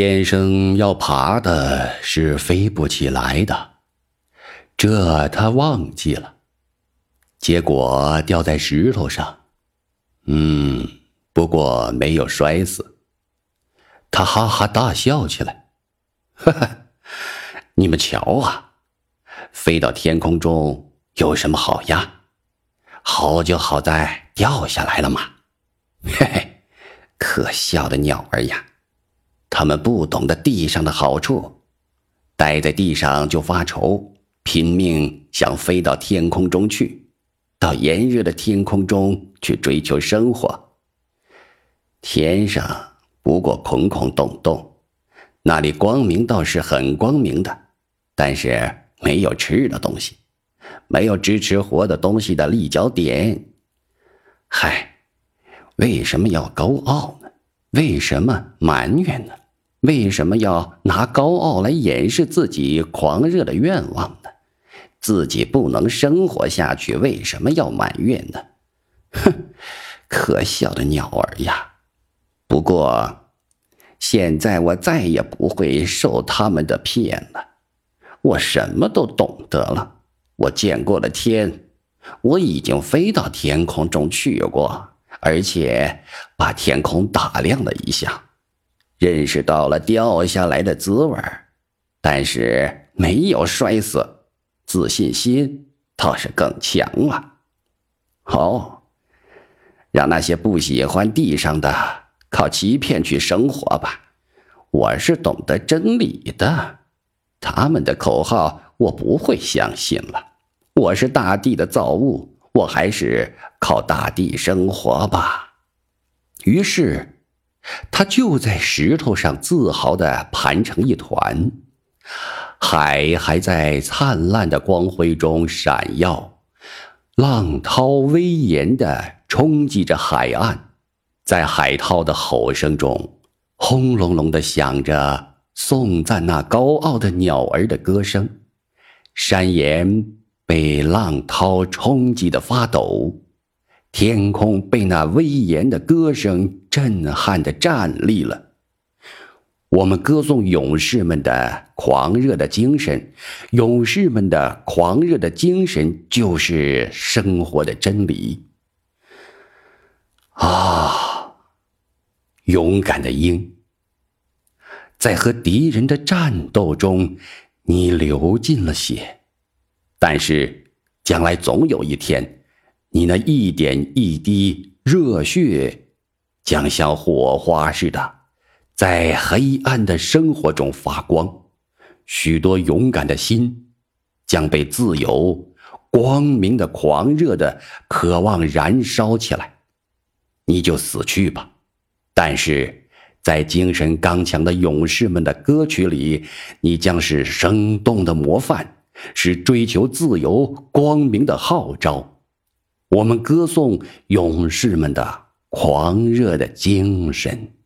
天生要爬的是飞不起来的，这他忘记了，结果掉在石头上。嗯，不过没有摔死。他哈哈大笑起来，哈哈，你们瞧啊，飞到天空中有什么好呀？好就好在掉下来了嘛。嘿嘿，可笑的鸟儿呀！他们不懂得地上的好处，待在地上就发愁，拼命想飞到天空中去，到炎热的天空中去追求生活。天上不过空空洞洞，那里光明倒是很光明的，但是没有吃的东西，没有支持活的东西的立脚点。嗨，为什么要高傲呢？为什么埋怨呢？为什么要拿高傲来掩饰自己狂热的愿望呢？自己不能生活下去，为什么要埋怨呢？哼，可笑的鸟儿呀！不过，现在我再也不会受他们的骗了。我什么都懂得了。我见过了天，我已经飞到天空中去过，而且把天空打量了一下。认识到了掉下来的滋味但是没有摔死，自信心倒是更强了。好，让那些不喜欢地上的靠欺骗去生活吧。我是懂得真理的，他们的口号我不会相信了。我是大地的造物，我还是靠大地生活吧。于是。他就在石头上自豪地盘成一团，海还在灿烂的光辉中闪耀，浪涛威严地冲击着海岸，在海涛的吼声中，轰隆隆地响着颂赞那高傲的鸟儿的歌声，山岩被浪涛冲击得发抖。天空被那威严的歌声震撼的站立了。我们歌颂勇士们的狂热的精神，勇士们的狂热的精神就是生活的真理。啊，勇敢的鹰，在和敌人的战斗中，你流尽了血，但是将来总有一天。你那一点一滴热血，将像火花似的，在黑暗的生活中发光。许多勇敢的心，将被自由、光明的、狂热的渴望燃烧起来。你就死去吧，但是在精神刚强的勇士们的歌曲里，你将是生动的模范，是追求自由、光明的号召。我们歌颂勇士们的狂热的精神。